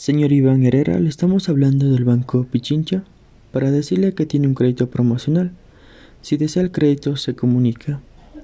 Señor Iván Herrera, le estamos hablando del Banco Pichincha para decirle que tiene un crédito promocional. Si desea el crédito, se comunica.